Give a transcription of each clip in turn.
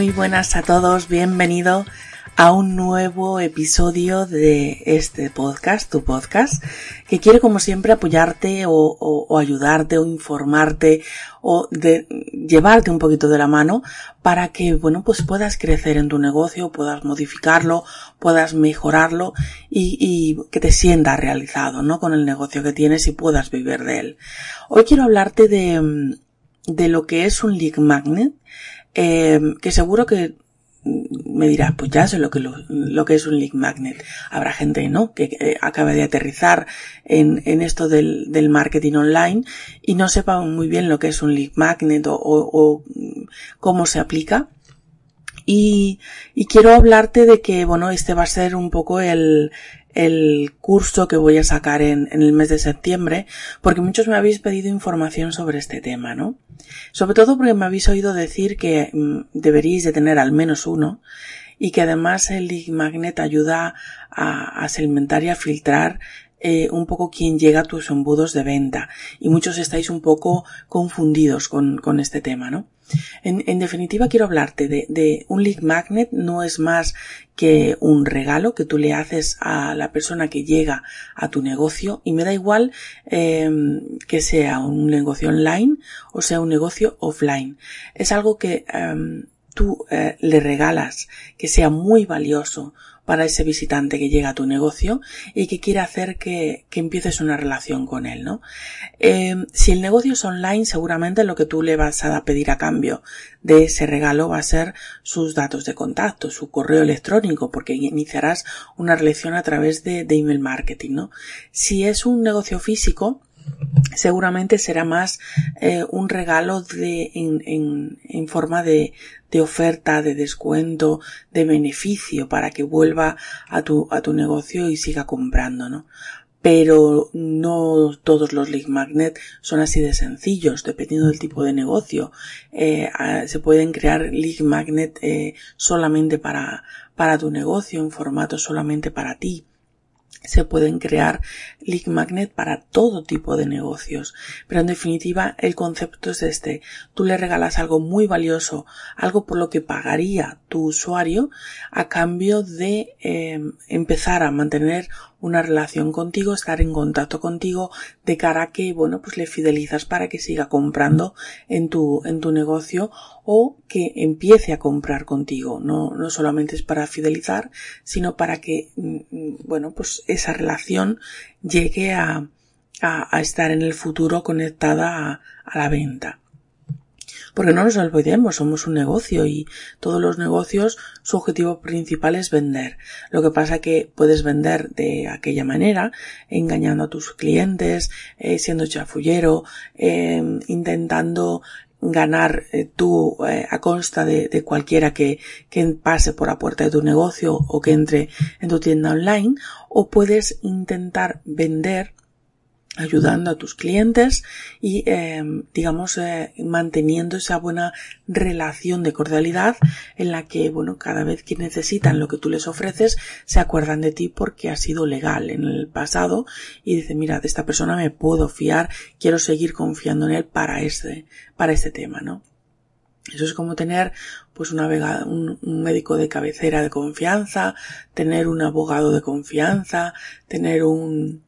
Muy buenas a todos, bienvenido a un nuevo episodio de este podcast, tu podcast, que quiere como siempre apoyarte o, ayudarte o informarte o de llevarte un poquito de la mano para que, bueno, pues puedas crecer en tu negocio, puedas modificarlo, puedas mejorarlo y, que te sientas realizado, ¿no? Con el negocio que tienes y puedas vivir de él. Hoy quiero hablarte de, de lo que es un lead magnet eh, que seguro que me dirás, pues ya sé lo que, lo, que es un lead magnet. Habrá gente, ¿no? Que eh, acaba de aterrizar en, en esto del, del, marketing online y no sepa muy bien lo que es un lead magnet o, o, cómo se aplica. Y, y, quiero hablarte de que, bueno, este va a ser un poco el, el curso que voy a sacar en, el mes de septiembre, porque muchos me habéis pedido información sobre este tema, ¿no? Sobre todo porque me habéis oído decir que mm, deberíais de tener al menos uno y que además el Lead Magnet ayuda a, a segmentar y a filtrar eh, un poco quién llega a tus embudos de venta y muchos estáis un poco confundidos con, con este tema, ¿no? En, definitiva quiero hablarte de, un lead magnet no es más que un regalo que tú le haces a la persona que llega a tu negocio y me da igual eh, que sea un negocio online o sea un negocio offline es algo que eh, tú eh, le regalas que sea muy valioso para ese visitante que llega a tu negocio y que quiere hacer que, que empieces una relación con él, ¿no? Eh, si el negocio es online, seguramente lo que tú le vas a pedir a cambio de ese regalo va a ser sus datos de contacto, su correo electrónico, porque iniciarás una relación a través de, de email marketing, ¿no? Si es un negocio físico, seguramente será más eh, un regalo de en, en, forma de, de, oferta, de descuento, de beneficio para que vuelva a tu, a tu negocio y siga comprando, ¿no? Pero no todos los lead magnet son así de sencillos, dependiendo del tipo de negocio. Eh, se pueden crear lead magnet eh, solamente para, para tu negocio, en formato solamente para ti se pueden crear lead magnet para todo tipo de negocios. Pero en definitiva, el concepto es este. Tú le regalas algo muy valioso, algo por lo que pagaría tu usuario a cambio de eh, empezar a mantener una relación contigo, estar en contacto contigo de cara a que, bueno, pues le fidelizas para que siga comprando en tu, en tu negocio o que empiece a comprar contigo. No, no solamente es para fidelizar, sino para que, mm, bueno, pues esa relación llegue a, a, estar en el futuro conectada a la venta. Porque no nos olvidemos, somos un negocio y todos los negocios su objetivo principal es vender. Lo que pasa que puedes vender de aquella manera, engañando a tus clientes, eh, siendo chafullero, eh, intentando ganar eh, tú eh, a consta de, de cualquiera que, que, pase por la puerta de tu negocio o que entre en tu tienda online o puedes intentar vender ayudando a tus clientes y eh, digamos eh, manteniendo esa buena relación de cordialidad en la que bueno cada vez que necesitan lo que tú les ofreces se acuerdan de ti porque ha sido legal en el pasado y dicen mira de esta persona me puedo fiar quiero seguir confiando en él para este para este tema no Eso es como tener pues un, un, médico de cabecera de confianza, tener un abogado de confianza, tener un,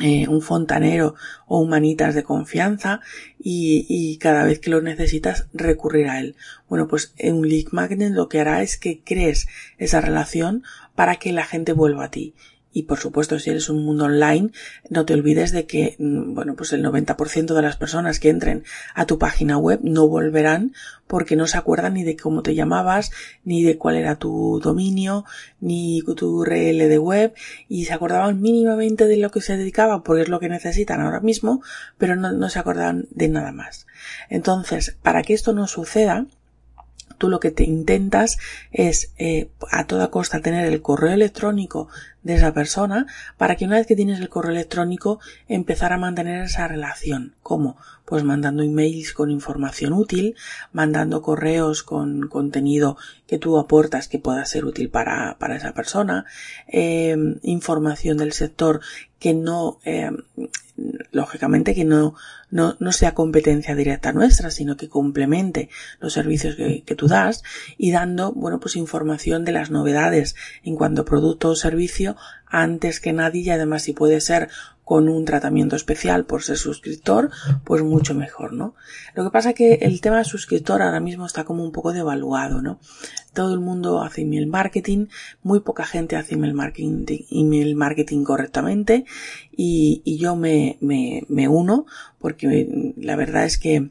eh, un fontanero o un manitas de confianza y, y, cada vez que lo necesitas recurrir a él. Bueno, pues un lead magnet lo que hará es que crees esa relación para que la gente vuelva a ti y por supuesto, si eres un mundo online, no te olvides de que, mm, bueno, pues el 90% de las personas que entren a tu página web no volverán porque no se acuerdan ni de cómo te llamabas, ni de cuál era tu dominio, ni tu URL de web, y se acordaban mínimamente de lo que se dedicaba porque es lo que necesitan ahora mismo, pero no, no se acordaban de nada más. Entonces, para que esto no suceda, tú lo que te intentas es eh, a toda costa tener el correo electrónico de esa persona para que una vez que tienes el correo electrónico empezar a mantener esa relación. ¿Cómo? Pues mandando emails con información útil, mandando correos con contenido que tú aportas que pueda ser útil para, para esa persona, eh, información del sector que no eh, lógicamente que no, no, no, sea competencia directa nuestra, sino que complemente los servicios que, que, tú das y dando, bueno, pues información de las novedades en cuanto producto o servicio antes que nadie y además si puede ser con un tratamiento especial por ser suscriptor, pues mucho mejor, ¿no? Lo que pasa que el tema suscriptor ahora mismo está como un poco devaluado, ¿no? Todo el mundo hace email marketing, muy poca gente hace email marketing, email marketing correctamente y, y yo me, me, me uno porque la verdad es que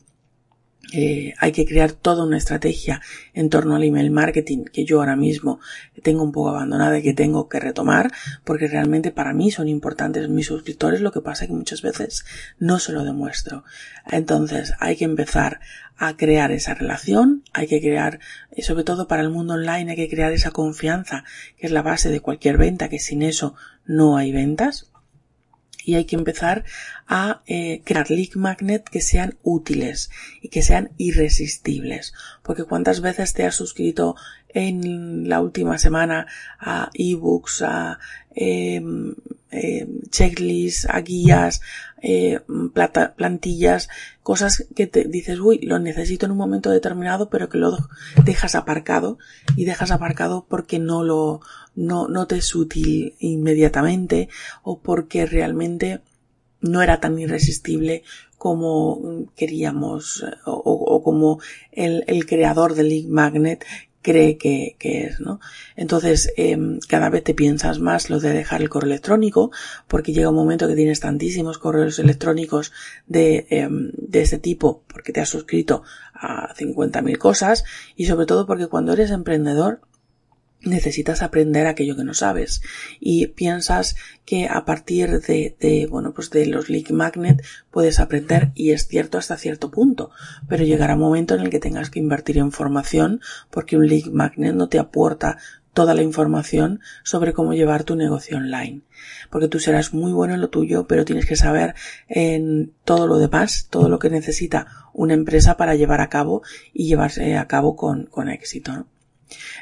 eh, hay que crear toda una estrategia en torno al email marketing que yo ahora mismo tengo un poco abandonada y que tengo que retomar porque realmente para mí son importantes mis suscriptores lo que pasa es que muchas veces no se lo demuestro. Entonces hay que empezar a crear esa relación hay que crear sobre todo para el mundo online hay que crear esa confianza que es la base de cualquier venta que sin eso no hay ventas y hay que empezar a eh, crear lead magnet que sean útiles y que sean irresistibles. Porque cuántas veces te has suscrito en la última semana a ebooks, a eh, eh, checklists, a guías, eh, plantillas, cosas que te dices, uy, lo necesito en un momento determinado, pero que lo dejas aparcado y dejas aparcado porque no lo, no, no te es útil inmediatamente o porque realmente no era tan irresistible como queríamos o, o como el, creador del League Magnet cree que, es, ¿no? Entonces, eh, cada vez te piensas más lo de dejar el correo electrónico, porque llega un momento que tienes tantísimos correos electrónicos de, eh, de este tipo, porque te has suscrito a 50.000 cosas, y sobre todo porque cuando eres emprendedor, necesitas aprender aquello que no sabes y piensas que a partir de, de, bueno pues de los lead magnet puedes aprender y es cierto hasta cierto punto pero llegará un momento en el que tengas que invertir en formación porque un lead magnet no te aporta toda la información sobre cómo llevar tu negocio online. Porque tú serás muy bueno en lo tuyo, pero tienes que saber en todo lo demás, todo lo que necesita una empresa para llevar a cabo y llevarse a cabo con, con éxito. ¿no?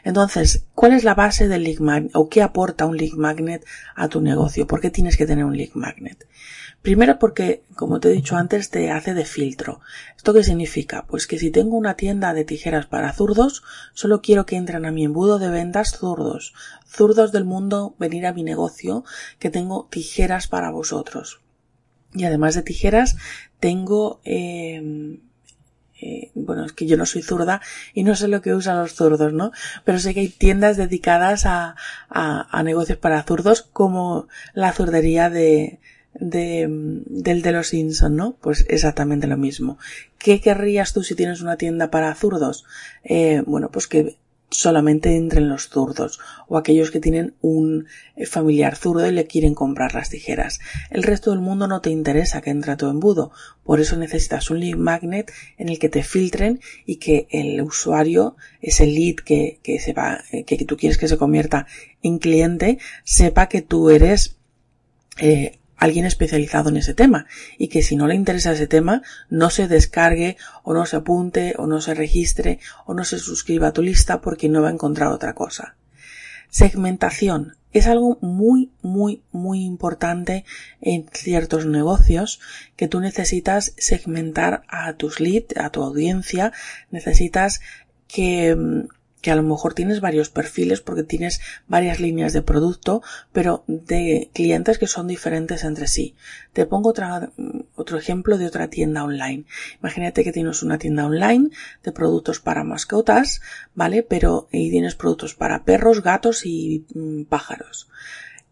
Entonces, ¿cuál es la base del lead magnet o qué aporta un lead magnet a tu negocio? ¿Por qué tienes que tener un lead magnet? Primero porque, como te he dicho antes, te hace de filtro. ¿Esto qué significa? Pues que si tengo una tienda de tijeras para zurdos, solo quiero que entren a mi embudo de ventas zurdos. Zurdos del mundo, venir a mi negocio, que tengo tijeras para vosotros. Y además de tijeras, tengo eh, eh, bueno, es que yo no soy zurda y no sé lo que usan los zurdos, ¿no? Pero sé que hay tiendas dedicadas a, a, a negocios para zurdos como la zurdería de, de, del de los Simpson, ¿no? Pues exactamente lo mismo. ¿Qué querrías tú si tienes una tienda para zurdos? Eh, bueno, pues que solamente entren los zurdos o aquellos que tienen un eh, familiar zurdo y le quieren comprar las tijeras. El resto del mundo no te interesa que entre a tu embudo, por eso necesitas un lead magnet en el que te filtren y que el usuario, ese lead que, que, se va, eh, que tú quieres que se convierta en cliente, sepa que tú eres eh, alguien especializado en ese tema. Y que si no le interesa ese tema no se descargue o no se apunte o no se registre o no se suscriba a tu lista porque no va a encontrar otra cosa. Segmentación. Es algo muy, muy, muy importante en ciertos negocios que tú necesitas segmentar a tus leads, a tu audiencia, necesitas que mm, que a lo mejor tienes varios perfiles porque tienes varias líneas de producto, pero de clientes que son diferentes entre sí. Te pongo otra, otro ejemplo de otra tienda online. Imagínate que tienes una tienda online de productos para mascotas, ¿vale? Pero y tienes productos para perros, gatos y mm, pájaros.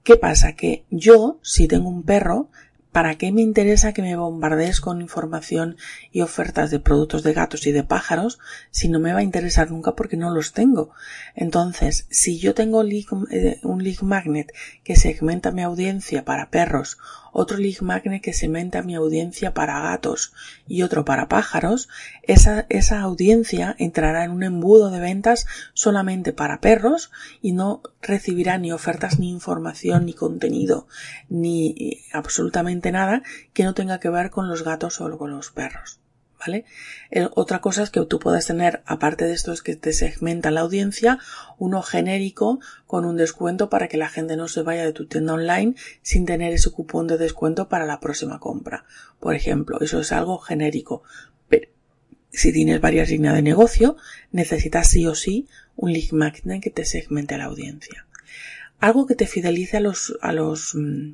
¿Qué pasa? Que yo, si tengo un perro, ¿Para qué me interesa que me bombardees con información y ofertas de productos de gatos y de pájaros si no me va a interesar nunca porque no los tengo? Entonces, si yo tengo eh, un lead magnet que segmenta mi audiencia para perros otro lead magnet que segmenta mi audiencia para gatos y otro para pájaros, esa, esa audiencia entrará en un embudo de ventas solamente para perros y no recibirá ni ofertas ni información ni contenido ni absolutamente nada que no tenga que ver con los gatos o con los perros. ¿vale? Eh, otra cosa es que tú puedas tener, aparte de esto, es que te segmenta la audiencia, uno genérico con un descuento para que la gente no se vaya de tu tienda online sin tener ese cupón de descuento para la próxima compra. Por ejemplo, eso es algo genérico. Pero si tienes varias líneas de negocio, necesitas sí o sí un lead magnet que te segmente la audiencia. Algo que te fidelice a los, a los, mm,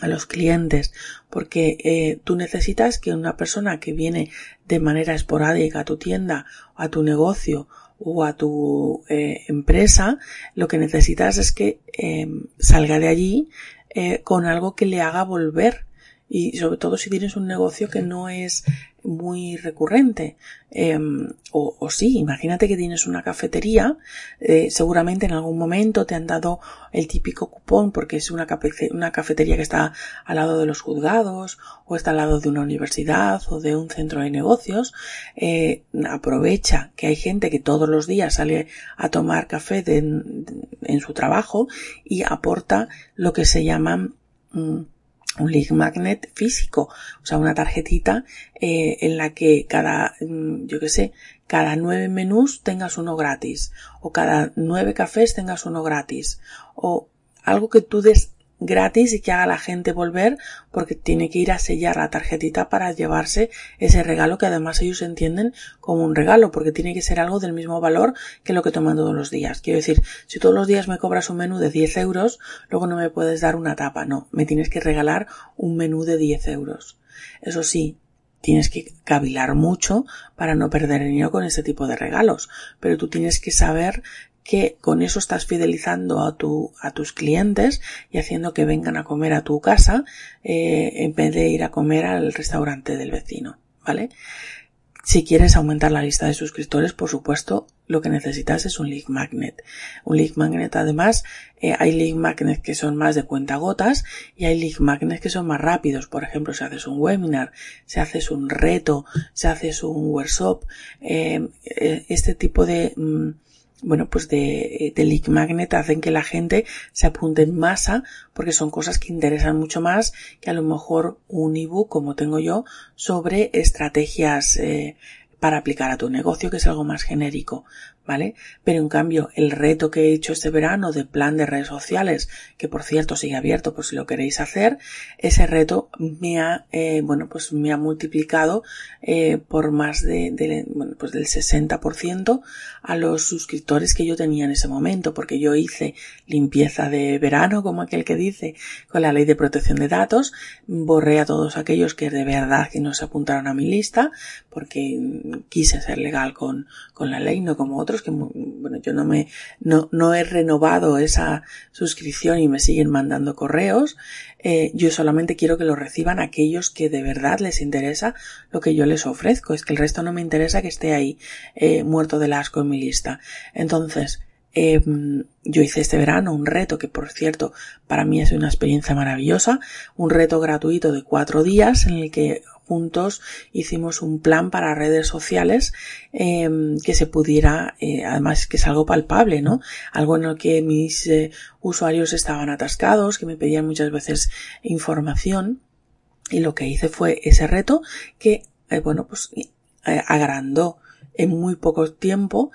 a los clientes porque eh, tú necesitas que una persona que viene de manera esporádica a tu tienda a tu negocio o a tu eh, empresa lo que necesitas es que em, salga de allí eh, con algo que le haga volver y sobre todo si tienes un negocio que no es muy recurrente. Em, o, o, sí, imagínate que tienes una cafetería, eh, seguramente en algún momento te han dado el típico cupón porque es una, una cafetería que está al lado de los juzgados o está al lado de una universidad o de un centro de negocios. Eh, aprovecha que hay gente que todos los días sale a tomar café en su trabajo y aporta lo que se llaman mm, un lead magnet físico, o sea, una tarjetita eh, en la que cada, mm, yo qué sé, cada nueve menús tengas uno gratis, o cada nueve cafés tengas uno gratis, o algo que tú des gratis y que haga la gente volver porque tiene que ir a sellar la tarjetita para llevarse ese regalo que además ellos entienden como un regalo porque tiene que ser algo del mismo valor que lo que toman todos los días. Quiero decir, si todos los días me cobras un menú de 10 euros, luego no me puedes dar una tapa, no, me tienes que regalar un menú de 10 euros. Eso sí, tienes que cavilar mucho para no perder dinero con ese tipo de regalos, pero tú tienes que saber que con eso estás fidelizando a, tu, a tus clientes y haciendo que vengan a comer a tu casa eh, en vez de ir a comer al restaurante del vecino, ¿vale? Si quieres aumentar la lista de suscriptores, por supuesto, lo que necesitas es un lead magnet. Un lead magnet, además, eh, hay lead magnets que son más de cuentagotas y hay lead magnets que son más rápidos. Por ejemplo, si haces un webinar, si haces un reto, si haces un workshop, eh, este tipo de, mm, bueno, pues de, de Leak Magnet hacen que la gente se apunte en masa porque son cosas que interesan mucho más que a lo mejor un ebook como tengo yo sobre estrategias eh, para aplicar a tu negocio que es algo más genérico. ¿Vale? Pero en cambio, el reto que he hecho este verano de plan de redes sociales, que por cierto sigue abierto por si lo queréis hacer, ese reto me ha, eh, bueno, pues me ha multiplicado eh, por más de, bueno, pues del 60% a los suscriptores que yo tenía en ese momento, porque yo hice limpieza de verano, como aquel que dice, con la ley de protección de datos, borré a todos aquellos que de verdad que no se apuntaron a mi lista, porque quise ser legal con, con la ley, no como otros que, bueno, yo no me, no, no he renovado esa suscripción y me siguen mandando correos. Eh, yo solamente quiero que lo reciban aquellos que de verdad les interesa lo que yo les ofrezco. Es que el resto no me interesa que esté ahí eh, muerto de asco en mi lista. Entonces, eh, yo hice este verano un reto que por cierto para mí es una experiencia maravillosa, un reto gratuito de cuatro días en el que juntos hicimos un plan para redes sociales em, que se pudiera, eh, además que es algo palpable, ¿no? Algo en lo que mis eh, usuarios estaban atascados, que me pedían muchas veces información y lo que hice fue ese reto que, eh, bueno, pues agrandó en muy poco tiempo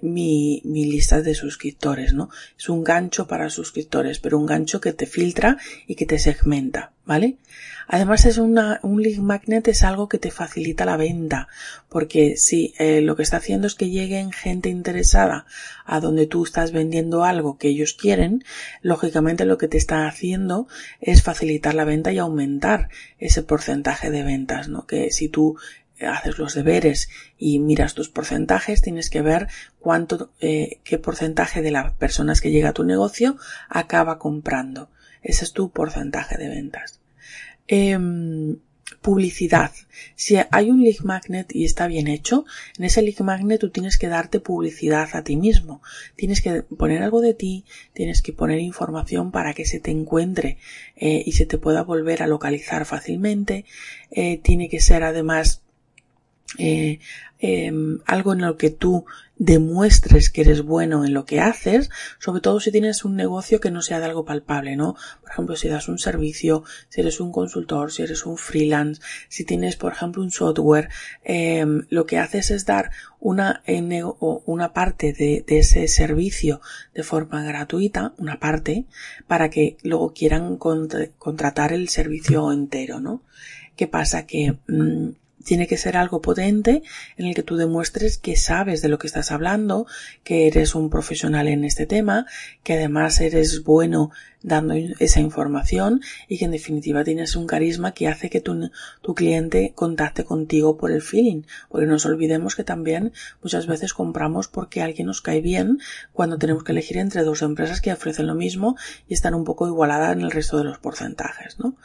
mi, mi lista de suscriptores, ¿no? Es un gancho para suscriptores, pero un gancho que te filtra y que te segmenta, ¿vale? Además es una, un lead magnet es algo que te facilita la venta, porque si eh, lo que está haciendo es que lleguen gente interesada a donde tú estás vendiendo algo que ellos quieren, lógicamente lo que te está haciendo es facilitar la venta y aumentar ese porcentaje de ventas, ¿no? Que si tú haces los deberes y miras tus porcentajes, tienes que ver cuánto, eh, qué porcentaje de las personas que llega a tu negocio acaba comprando. Ese es tu porcentaje de ventas. Em, publicidad. Si hay un lead magnet y está bien hecho, en ese lead magnet tú tienes que darte publicidad a ti mismo. Tienes que poner algo de ti, tienes que poner información para que se te encuentre eh, y se te pueda volver a localizar fácilmente. Eh, tiene que ser además eh, em, algo en lo que tú demuestres que eres bueno en lo que haces, sobre todo si tienes un negocio que no sea de algo palpable, ¿no? Por ejemplo, si das un servicio, si eres un consultor, si eres un freelance, si tienes, por ejemplo, un software, em, lo que haces es dar una, una parte de, de, ese servicio de forma gratuita, una parte, para que luego quieran contratar el servicio entero, ¿no? ¿Qué pasa? Que mm, tiene que ser algo potente en el que tú demuestres que sabes de lo que estás hablando, que eres un profesional en este tema, que además eres bueno dando esa información y que en definitiva tienes un carisma que hace que tu, tu cliente contacte contigo por el feeling. Porque no nos olvidemos que también muchas veces compramos porque alguien nos cae bien cuando tenemos que elegir entre dos empresas que ofrecen lo mismo y están un poco igualadas en el resto de los porcentajes, ¿no?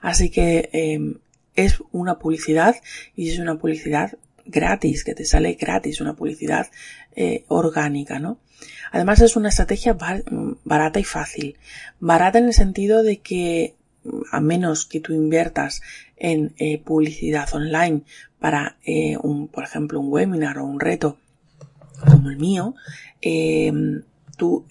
Así que eh, es una publicidad y es una publicidad gratis, que te sale gratis, una publicidad eh, orgánica, ¿no? Además es una estrategia barata y fácil. Barata en el sentido de que a menos que tú inviertas en eh, publicidad online para eh, un, por ejemplo, un webinar o un reto como el mío, tú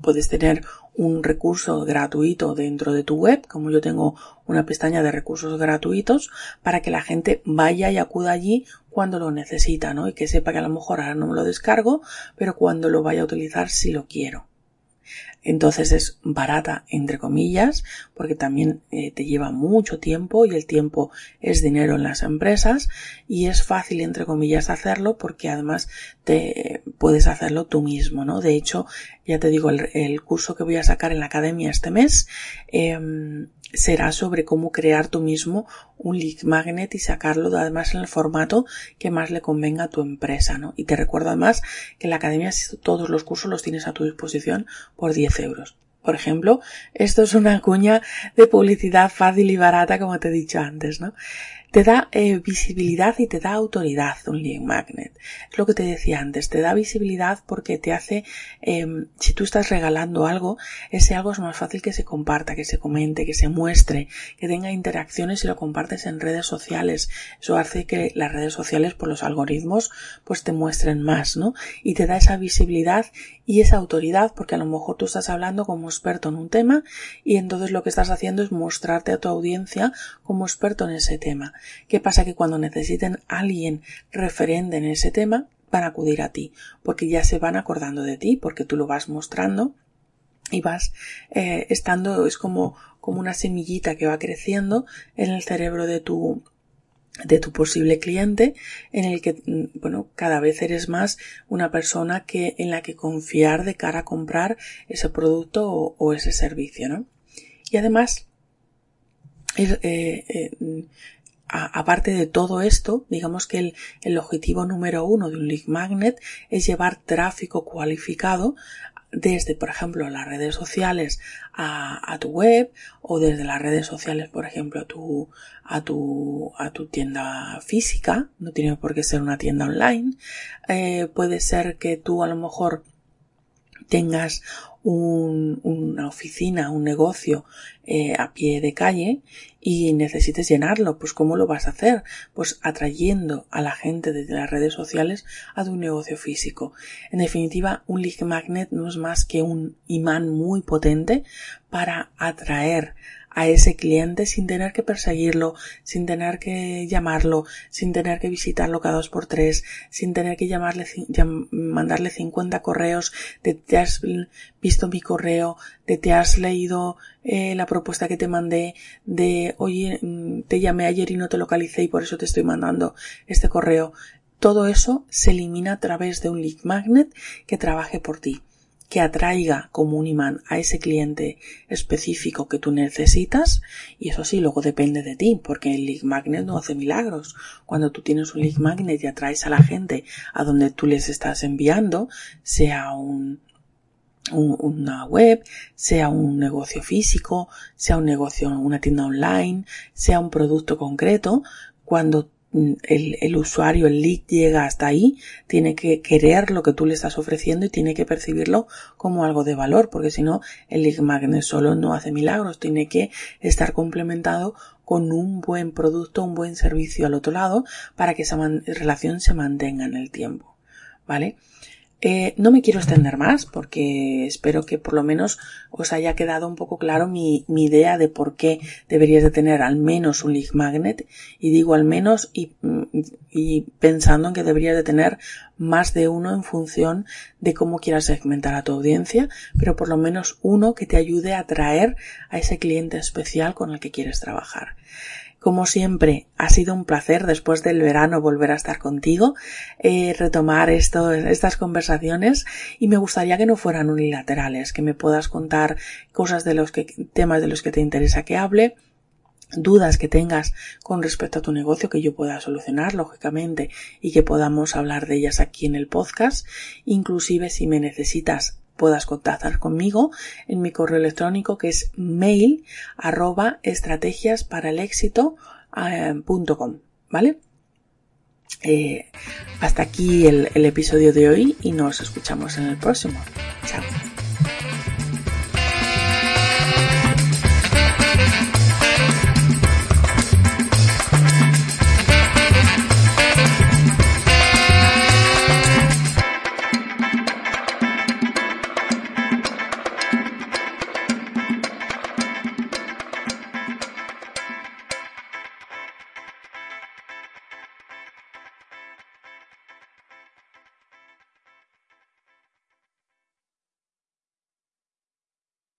puedes tener un recurso gratuito dentro de tu web, como yo tengo una pestaña de recursos gratuitos, para que la gente vaya y acuda allí cuando lo necesita, ¿no? Y que sepa que a lo mejor ahora no me lo descargo, pero cuando lo vaya a utilizar sí lo quiero. Entonces es barata, entre comillas, porque también eh, te lleva mucho tiempo y el tiempo es dinero en las empresas y es fácil, entre comillas, hacerlo porque además te puedes hacerlo tú mismo, ¿no? De hecho, ya te digo, el, curso que voy a sacar en la academia este mes, em, será sobre cómo crear tú mismo un lead magnet y sacarlo además en el formato que más le convenga a tu empresa, ¿no? Y te recuerdo además que en la academia todos los cursos los tienes a tu disposición por 10 euros. Por ejemplo, esto es una cuña de publicidad fácil y barata, como te he dicho antes, ¿no? Te da eh, visibilidad y te da autoridad un lead magnet. Es lo que te decía antes, te da visibilidad porque te hace, em, si tú estás regalando algo, ese algo es más fácil que se comparta, que se comente, que se muestre, que tenga interacciones y lo compartes en redes sociales. Eso hace que las redes sociales por los algoritmos pues te muestren más, ¿no? Y te da esa visibilidad y esa autoridad porque a lo mejor tú estás hablando como experto en un tema y entonces lo que estás haciendo es mostrarte a tu audiencia como experto en ese tema. ¿Qué pasa? Que cuando necesiten alguien referente en ese tema, van a acudir a ti, porque ya se van acordando de ti, porque tú lo vas mostrando y vas eh, estando, es como, como una semillita que va creciendo en el cerebro de tu, de tu posible cliente en el que mm, bueno cada vez eres más una persona que en la que confiar de cara a comprar ese producto o, ese servicio no y además eh, eh, aparte de todo esto, digamos que el, objetivo número uno de un lead magnet es llevar tráfico cualificado desde, por ejemplo, las redes sociales a, tu web o desde las redes sociales, por ejemplo, a tu, tienda física. No tiene por qué ser una tienda online. Eh, puede ser que tú a lo mejor tengas una oficina, un negocio eh, a pie de calle y necesites llenarlo, pues ¿cómo lo vas a hacer? Pues atrayendo a la gente desde las redes sociales a tu negocio físico. En definitiva, un lead magnet no es más que un imán muy potente para atraer a ese cliente sin tener que perseguirlo, sin tener que llamarlo, sin tener que visitarlo cada dos por tres, sin tener que llamarle, mandarle 50 correos de te has visto mi correo, de te has leído eh, la propuesta que te mandé, de oye, mm, te llamé ayer y no te localicé y por eso te estoy mandando este correo. Todo eso se elimina a través de un lead magnet que trabaje por ti que atraiga como un imán a ese cliente específico que tú necesitas y eso sí, luego depende de ti porque el lead magnet no hace milagros. Cuando tú tienes un lead magnet y atraes a la gente a donde tú les estás enviando, sea un, una web, sea un negocio físico, sea un negocio, una tienda online, sea un producto concreto, cuando el, el, usuario, el lead llega hasta ahí, tiene que querer lo que tú le estás ofreciendo y tiene que percibirlo como algo de valor, porque si no, el lead magnet solo no hace milagros, tiene que estar complementado con un buen producto, un buen servicio al otro lado para que esa relación se mantenga en el tiempo. ¿Vale? Eh, no me quiero extender más porque espero que por lo menos os haya quedado un poco claro mi, idea de por qué deberías de tener al menos un lead magnet y digo al menos y, y pensando en que deberías de tener más de uno en función de cómo quieras segmentar a tu audiencia, pero por lo menos uno que te ayude a atraer a ese cliente especial con el que quieres trabajar. Como siempre, ha sido un placer después del verano volver a estar contigo, eh, retomar esto, estas conversaciones y me gustaría que no fueran unilaterales, que me puedas contar cosas de los que, temas de los que te interesa que hable, dudas que tengas con respecto a tu negocio que yo pueda solucionar, lógicamente, y que podamos hablar de ellas aquí en el podcast, inclusive si me necesitas puedas contactar conmigo en mi correo electrónico que es mail arroba estrategias para el éxito eh, ¿vale? Eh, hasta aquí el, el episodio de hoy y nos escuchamos en el próximo. Chao.